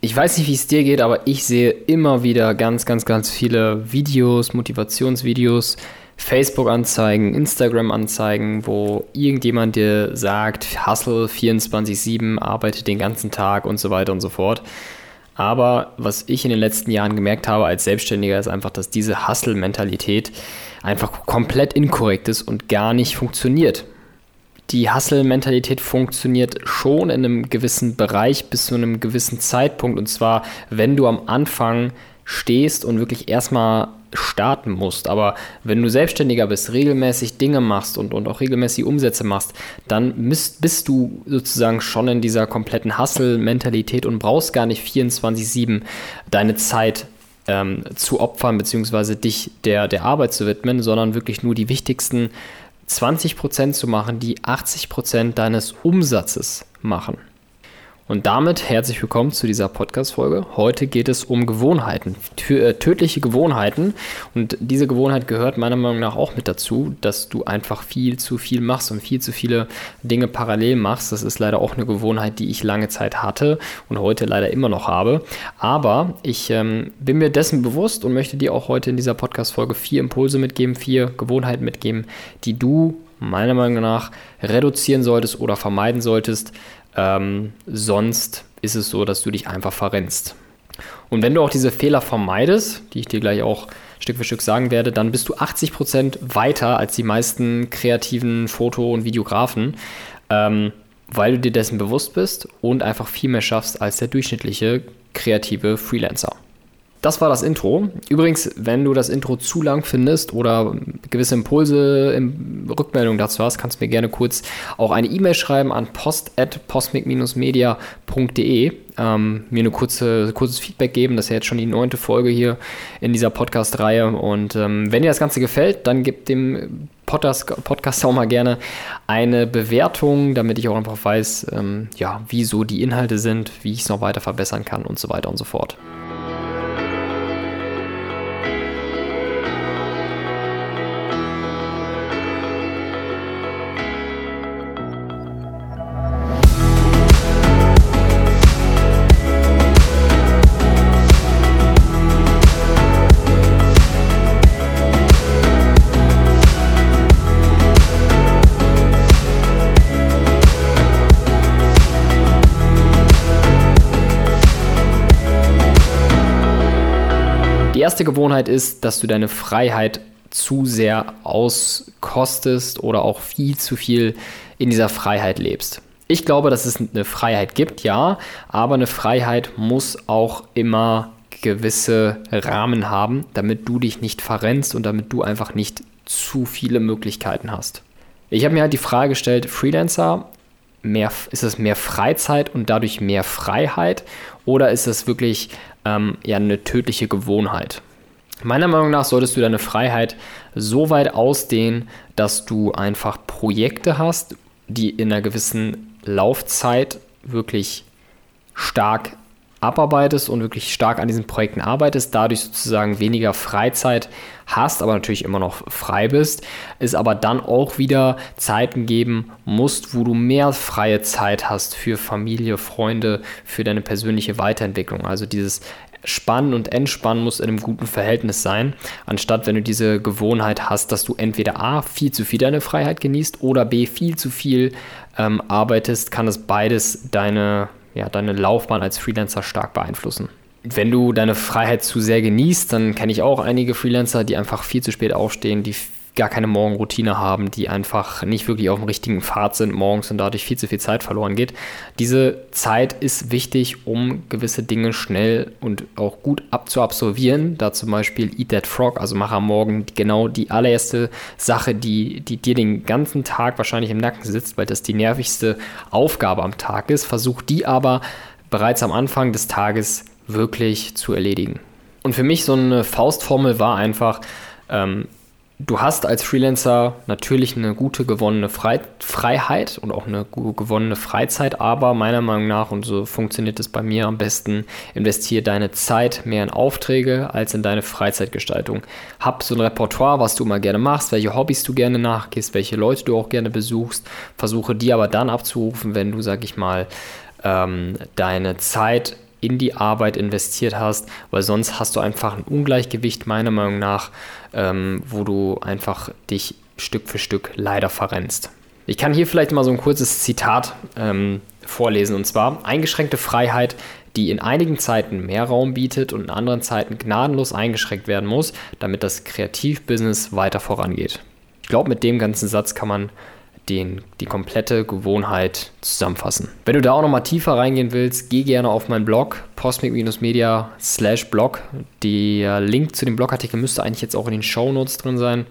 Ich weiß nicht, wie es dir geht, aber ich sehe immer wieder ganz, ganz, ganz viele Videos, Motivationsvideos, Facebook-Anzeigen, Instagram-Anzeigen, wo irgendjemand dir sagt, Hustle 24-7, arbeite den ganzen Tag und so weiter und so fort. Aber was ich in den letzten Jahren gemerkt habe als Selbstständiger, ist einfach, dass diese Hustle-Mentalität einfach komplett inkorrekt ist und gar nicht funktioniert die Hustle-Mentalität funktioniert schon in einem gewissen Bereich bis zu einem gewissen Zeitpunkt. Und zwar, wenn du am Anfang stehst und wirklich erstmal starten musst. Aber wenn du selbstständiger bist, regelmäßig Dinge machst und, und auch regelmäßig Umsätze machst, dann bist, bist du sozusagen schon in dieser kompletten Hustle-Mentalität und brauchst gar nicht 24-7 deine Zeit ähm, zu opfern, beziehungsweise dich der, der Arbeit zu widmen, sondern wirklich nur die wichtigsten 20% zu machen, die 80% deines Umsatzes machen. Und damit herzlich willkommen zu dieser Podcast-Folge. Heute geht es um Gewohnheiten, äh, tödliche Gewohnheiten. Und diese Gewohnheit gehört meiner Meinung nach auch mit dazu, dass du einfach viel zu viel machst und viel zu viele Dinge parallel machst. Das ist leider auch eine Gewohnheit, die ich lange Zeit hatte und heute leider immer noch habe. Aber ich ähm, bin mir dessen bewusst und möchte dir auch heute in dieser Podcast-Folge vier Impulse mitgeben, vier Gewohnheiten mitgeben, die du meiner Meinung nach reduzieren solltest oder vermeiden solltest, ähm, sonst ist es so, dass du dich einfach verrennst. Und wenn du auch diese Fehler vermeidest, die ich dir gleich auch Stück für Stück sagen werde, dann bist du 80% weiter als die meisten kreativen Foto- und Videografen, ähm, weil du dir dessen bewusst bist und einfach viel mehr schaffst als der durchschnittliche kreative Freelancer. Das war das Intro. Übrigens, wenn du das Intro zu lang findest oder gewisse Impulse, in Rückmeldung dazu hast, kannst du mir gerne kurz auch eine E-Mail schreiben an post.posmic-media.de. Ähm, mir eine kurze, kurzes Feedback geben. Das ist ja jetzt schon die neunte Folge hier in dieser Podcast-Reihe. Und ähm, wenn dir das Ganze gefällt, dann gib dem Podcast, Podcast auch mal gerne eine Bewertung, damit ich auch einfach weiß, ähm, ja, wie so die Inhalte sind, wie ich es noch weiter verbessern kann und so weiter und so fort. Erste Gewohnheit ist, dass du deine Freiheit zu sehr auskostest oder auch viel zu viel in dieser Freiheit lebst. Ich glaube, dass es eine Freiheit gibt, ja, aber eine Freiheit muss auch immer gewisse Rahmen haben, damit du dich nicht verrennst und damit du einfach nicht zu viele Möglichkeiten hast. Ich habe mir halt die Frage gestellt, Freelancer, mehr, ist es mehr Freizeit und dadurch mehr Freiheit oder ist es wirklich ähm, ja eine tödliche Gewohnheit. Meiner Meinung nach solltest du deine Freiheit so weit ausdehnen, dass du einfach Projekte hast, die in einer gewissen Laufzeit wirklich stark abarbeitest und wirklich stark an diesen Projekten arbeitest, dadurch sozusagen weniger Freizeit hast, aber natürlich immer noch frei bist, es aber dann auch wieder Zeiten geben musst, wo du mehr freie Zeit hast für Familie, Freunde, für deine persönliche Weiterentwicklung. Also dieses Spannen und Entspannen muss in einem guten Verhältnis sein, anstatt wenn du diese Gewohnheit hast, dass du entweder A, viel zu viel deine Freiheit genießt oder B, viel zu viel ähm, arbeitest, kann es beides deine, ja, deine Laufbahn als Freelancer stark beeinflussen. Wenn du deine Freiheit zu sehr genießt, dann kenne ich auch einige Freelancer, die einfach viel zu spät aufstehen, die gar keine Morgenroutine haben, die einfach nicht wirklich auf dem richtigen Pfad sind morgens und dadurch viel zu viel Zeit verloren geht. Diese Zeit ist wichtig, um gewisse Dinge schnell und auch gut abzuabsolvieren. Da zum Beispiel Eat That Frog, also mach am Morgen genau die allererste Sache, die, die dir den ganzen Tag wahrscheinlich im Nacken sitzt, weil das die nervigste Aufgabe am Tag ist. Versuch die aber bereits am Anfang des Tages wirklich zu erledigen. Und für mich so eine Faustformel war einfach, ähm, du hast als Freelancer natürlich eine gute gewonnene Fre Freiheit und auch eine gewonnene Freizeit, aber meiner Meinung nach, und so funktioniert es bei mir am besten, investiere deine Zeit mehr in Aufträge als in deine Freizeitgestaltung. Hab so ein Repertoire, was du immer gerne machst, welche Hobbys du gerne nachgehst, welche Leute du auch gerne besuchst, versuche die aber dann abzurufen, wenn du, sag ich mal, ähm, deine Zeit in die Arbeit investiert hast, weil sonst hast du einfach ein Ungleichgewicht, meiner Meinung nach, ähm, wo du einfach dich Stück für Stück leider verrennst. Ich kann hier vielleicht mal so ein kurzes Zitat ähm, vorlesen und zwar: Eingeschränkte Freiheit, die in einigen Zeiten mehr Raum bietet und in anderen Zeiten gnadenlos eingeschränkt werden muss, damit das Kreativbusiness weiter vorangeht. Ich glaube, mit dem ganzen Satz kann man den, die komplette Gewohnheit zusammenfassen. Wenn du da auch nochmal tiefer reingehen willst, geh gerne auf meinen Blog cosmic-media slash blog. Der Link zu dem Blogartikel müsste eigentlich jetzt auch in den Show Notes drin sein.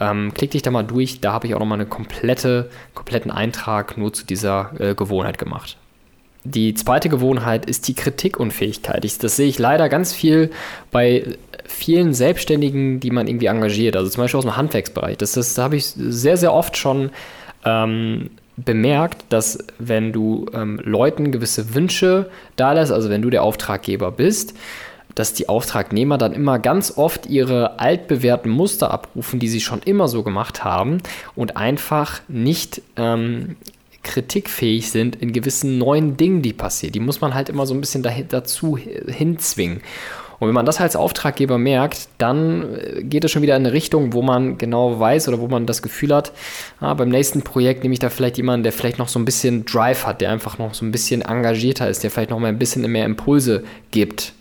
Ähm, klick dich da mal durch, da habe ich auch nochmal einen komplette, kompletten Eintrag nur zu dieser äh, Gewohnheit gemacht. Die zweite Gewohnheit ist die Kritikunfähigkeit. Ich, das sehe ich leider ganz viel bei vielen Selbstständigen, die man irgendwie engagiert. Also zum Beispiel aus dem Handwerksbereich. Das, das habe ich sehr, sehr oft schon ähm, bemerkt, dass wenn du ähm, Leuten gewisse Wünsche da lässt, also wenn du der Auftraggeber bist, dass die Auftragnehmer dann immer ganz oft ihre altbewährten Muster abrufen, die sie schon immer so gemacht haben und einfach nicht ähm, kritikfähig sind in gewissen neuen Dingen, die passieren. Die muss man halt immer so ein bisschen dazu hinzwingen. Und wenn man das als Auftraggeber merkt, dann äh, geht es schon wieder in eine Richtung, wo man genau weiß oder wo man das Gefühl hat, ah, beim nächsten Projekt nehme ich da vielleicht jemanden, der vielleicht noch so ein bisschen Drive hat, der einfach noch so ein bisschen engagierter ist, der vielleicht noch mal ein bisschen mehr Impulse gibt.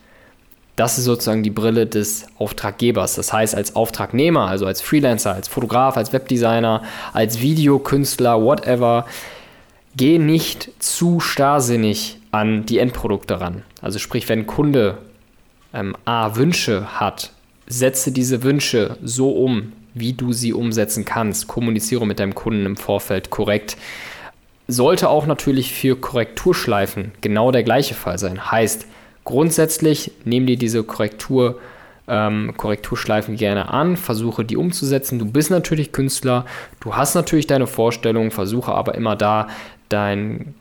Das ist sozusagen die Brille des Auftraggebers. Das heißt, als Auftragnehmer, also als Freelancer, als Fotograf, als Webdesigner, als Videokünstler, whatever, geh nicht zu starrsinnig an die Endprodukte ran. Also sprich, wenn Kunde ähm, A, Wünsche hat, setze diese Wünsche so um, wie du sie umsetzen kannst. Kommuniziere mit deinem Kunden im Vorfeld korrekt. Sollte auch natürlich für Korrekturschleifen genau der gleiche Fall sein. Heißt, grundsätzlich nimm dir diese Korrektur, ähm, Korrekturschleifen gerne an, versuche die umzusetzen. Du bist natürlich Künstler, du hast natürlich deine Vorstellungen, versuche aber immer da dein,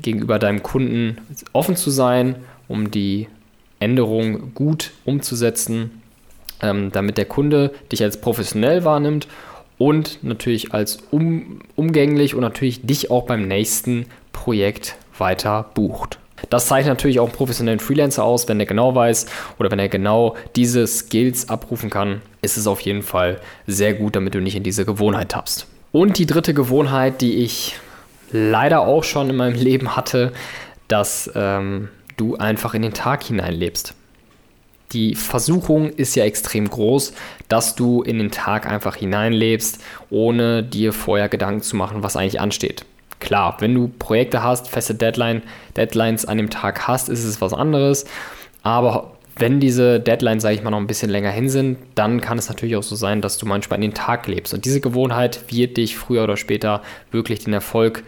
gegenüber deinem Kunden offen zu sein, um die Änderungen gut umzusetzen, ähm, damit der Kunde dich als professionell wahrnimmt und natürlich als um, umgänglich und natürlich dich auch beim nächsten Projekt weiter bucht. Das zeichnet natürlich auch einen professionellen Freelancer aus, wenn er genau weiß oder wenn er genau diese Skills abrufen kann, ist es auf jeden Fall sehr gut, damit du nicht in diese Gewohnheit tappst. Und die dritte Gewohnheit, die ich leider auch schon in meinem Leben hatte, dass ähm, du einfach in den Tag hineinlebst. Die Versuchung ist ja extrem groß, dass du in den Tag einfach hineinlebst, ohne dir vorher Gedanken zu machen, was eigentlich ansteht. Klar, wenn du Projekte hast, feste Deadline, Deadlines an dem Tag hast, ist es was anderes. Aber wenn diese Deadlines, sage ich mal, noch ein bisschen länger hin sind, dann kann es natürlich auch so sein, dass du manchmal in den Tag lebst. Und diese Gewohnheit wird dich früher oder später wirklich den Erfolg,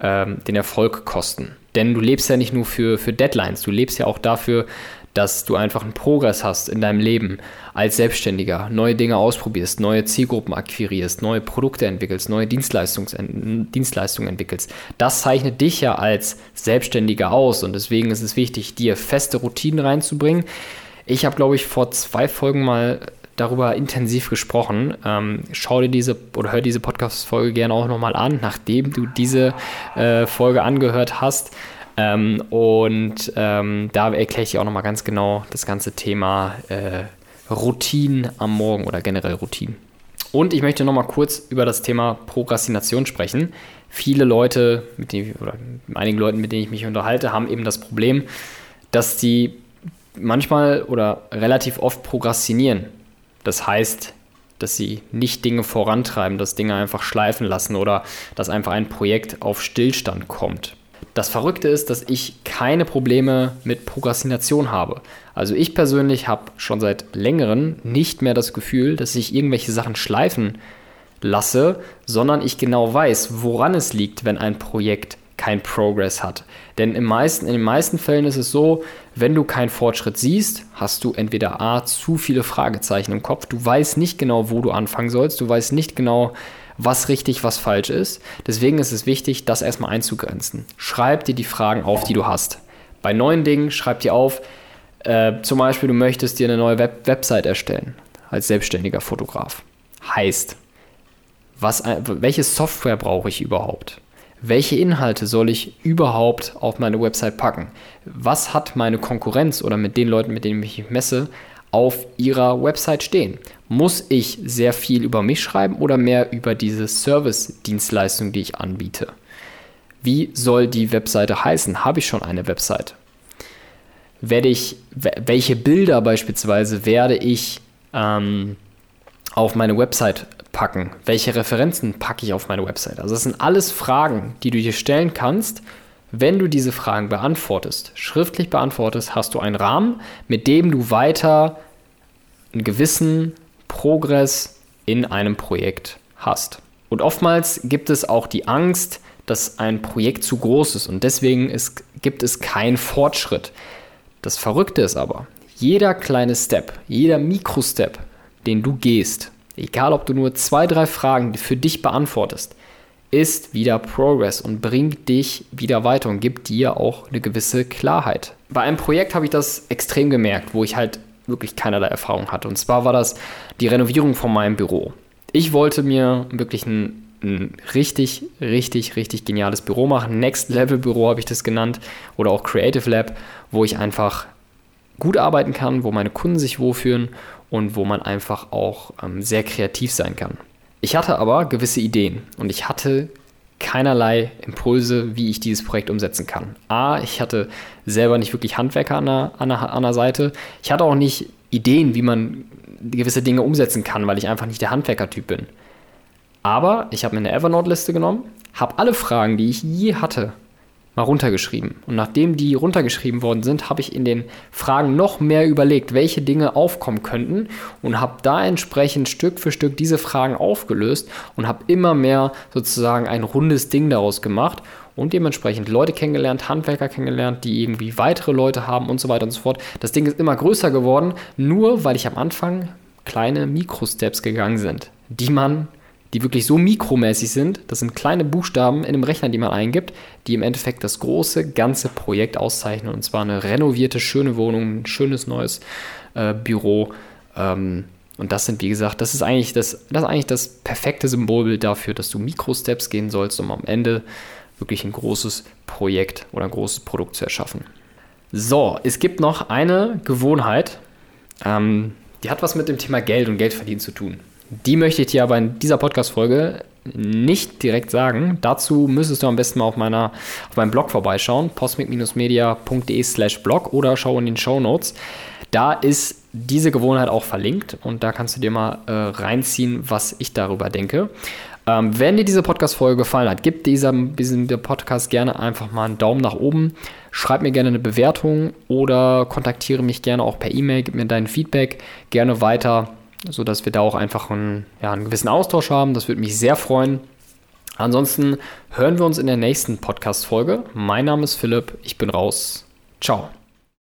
ähm, den Erfolg kosten. Denn du lebst ja nicht nur für, für Deadlines, du lebst ja auch dafür, dass du einfach einen Progress hast in deinem Leben als Selbstständiger, neue Dinge ausprobierst, neue Zielgruppen akquirierst, neue Produkte entwickelst, neue Dienstleistungen, entwickelst. Das zeichnet dich ja als Selbstständiger aus und deswegen ist es wichtig, dir feste Routinen reinzubringen. Ich habe, glaube ich, vor zwei Folgen mal darüber intensiv gesprochen. Ähm, schau dir diese oder hör diese Podcast-Folge gerne auch nochmal an, nachdem du diese äh, Folge angehört hast. Ähm, und ähm, da erkläre ich dir auch nochmal ganz genau das ganze Thema äh, Routinen am Morgen oder generell Routinen. Und ich möchte nochmal kurz über das Thema Prokrastination sprechen. Viele Leute, mit denen, oder einigen Leuten, mit denen ich mich unterhalte, haben eben das Problem, dass sie manchmal oder relativ oft prokrastinieren. Das heißt, dass sie nicht Dinge vorantreiben, dass Dinge einfach schleifen lassen oder dass einfach ein Projekt auf Stillstand kommt. Das Verrückte ist, dass ich keine Probleme mit Prokrastination habe. Also ich persönlich habe schon seit längerem nicht mehr das Gefühl, dass ich irgendwelche Sachen schleifen lasse, sondern ich genau weiß, woran es liegt, wenn ein Projekt kein Progress hat. Denn im meisten, in den meisten Fällen ist es so, wenn du keinen Fortschritt siehst, hast du entweder A, zu viele Fragezeichen im Kopf, du weißt nicht genau, wo du anfangen sollst, du weißt nicht genau, was richtig, was falsch ist. Deswegen ist es wichtig, das erstmal einzugrenzen. Schreib dir die Fragen auf, die du hast. Bei neuen Dingen schreib dir auf, äh, zum Beispiel, du möchtest dir eine neue Web Website erstellen als selbstständiger Fotograf. Heißt, was, welche Software brauche ich überhaupt? Welche Inhalte soll ich überhaupt auf meine Website packen? Was hat meine Konkurrenz oder mit den Leuten, mit denen ich mich messe, auf ihrer Website stehen? Muss ich sehr viel über mich schreiben oder mehr über diese Service-Dienstleistung, die ich anbiete? Wie soll die Webseite heißen? Habe ich schon eine Webseite? Werde ich, welche Bilder beispielsweise werde ich ähm, auf meine Website packen? Welche Referenzen packe ich auf meine Website? Also das sind alles Fragen, die du dir stellen kannst. Wenn du diese Fragen beantwortest, schriftlich beantwortest, hast du einen Rahmen, mit dem du weiter einen gewissen Progress in einem Projekt hast. Und oftmals gibt es auch die Angst, dass ein Projekt zu groß ist und deswegen ist, gibt es keinen Fortschritt. Das Verrückte ist aber, jeder kleine Step, jeder Mikrostep, den du gehst, egal ob du nur zwei, drei Fragen für dich beantwortest, ist wieder Progress und bringt dich wieder weiter und gibt dir auch eine gewisse Klarheit. Bei einem Projekt habe ich das extrem gemerkt, wo ich halt wirklich keinerlei Erfahrung hatte. Und zwar war das die Renovierung von meinem Büro. Ich wollte mir wirklich ein, ein richtig, richtig, richtig geniales Büro machen. Next Level Büro habe ich das genannt oder auch Creative Lab, wo ich einfach gut arbeiten kann, wo meine Kunden sich wohlfühlen und wo man einfach auch ähm, sehr kreativ sein kann. Ich hatte aber gewisse Ideen und ich hatte keinerlei Impulse, wie ich dieses Projekt umsetzen kann. A, ich hatte selber nicht wirklich Handwerker an der, an der, an der Seite. Ich hatte auch nicht Ideen, wie man gewisse Dinge umsetzen kann, weil ich einfach nicht der Handwerkertyp bin. Aber ich habe mir eine Evernote-Liste genommen, habe alle Fragen, die ich je hatte, mal runtergeschrieben. Und nachdem die runtergeschrieben worden sind, habe ich in den Fragen noch mehr überlegt, welche Dinge aufkommen könnten und habe da entsprechend Stück für Stück diese Fragen aufgelöst und habe immer mehr sozusagen ein rundes Ding daraus gemacht und dementsprechend Leute kennengelernt, Handwerker kennengelernt, die irgendwie weitere Leute haben und so weiter und so fort. Das Ding ist immer größer geworden, nur weil ich am Anfang kleine Mikrosteps gegangen sind, die man die wirklich so mikromäßig sind. Das sind kleine Buchstaben in einem Rechner, die man eingibt, die im Endeffekt das große, ganze Projekt auszeichnen. Und zwar eine renovierte, schöne Wohnung, ein schönes neues äh, Büro. Ähm, und das sind, wie gesagt, das ist eigentlich das, das ist eigentlich das perfekte Symbolbild dafür, dass du Mikrosteps gehen sollst, um am Ende wirklich ein großes Projekt oder ein großes Produkt zu erschaffen. So, es gibt noch eine Gewohnheit, ähm, die hat was mit dem Thema Geld und Geldverdienen zu tun. Die möchte ich dir aber in dieser Podcast-Folge nicht direkt sagen. Dazu müsstest du am besten mal auf, meiner, auf meinem Blog vorbeischauen, cosmic-media.de slash blog oder schau in den Show Notes. Da ist diese Gewohnheit auch verlinkt und da kannst du dir mal äh, reinziehen, was ich darüber denke. Ähm, wenn dir diese Podcast-Folge gefallen hat, gib diesem, diesem Podcast gerne einfach mal einen Daumen nach oben. Schreib mir gerne eine Bewertung oder kontaktiere mich gerne auch per E-Mail, gib mir dein Feedback gerne weiter sodass wir da auch einfach einen, ja, einen gewissen Austausch haben. Das würde mich sehr freuen. Ansonsten hören wir uns in der nächsten Podcast-Folge. Mein Name ist Philipp, ich bin raus. Ciao.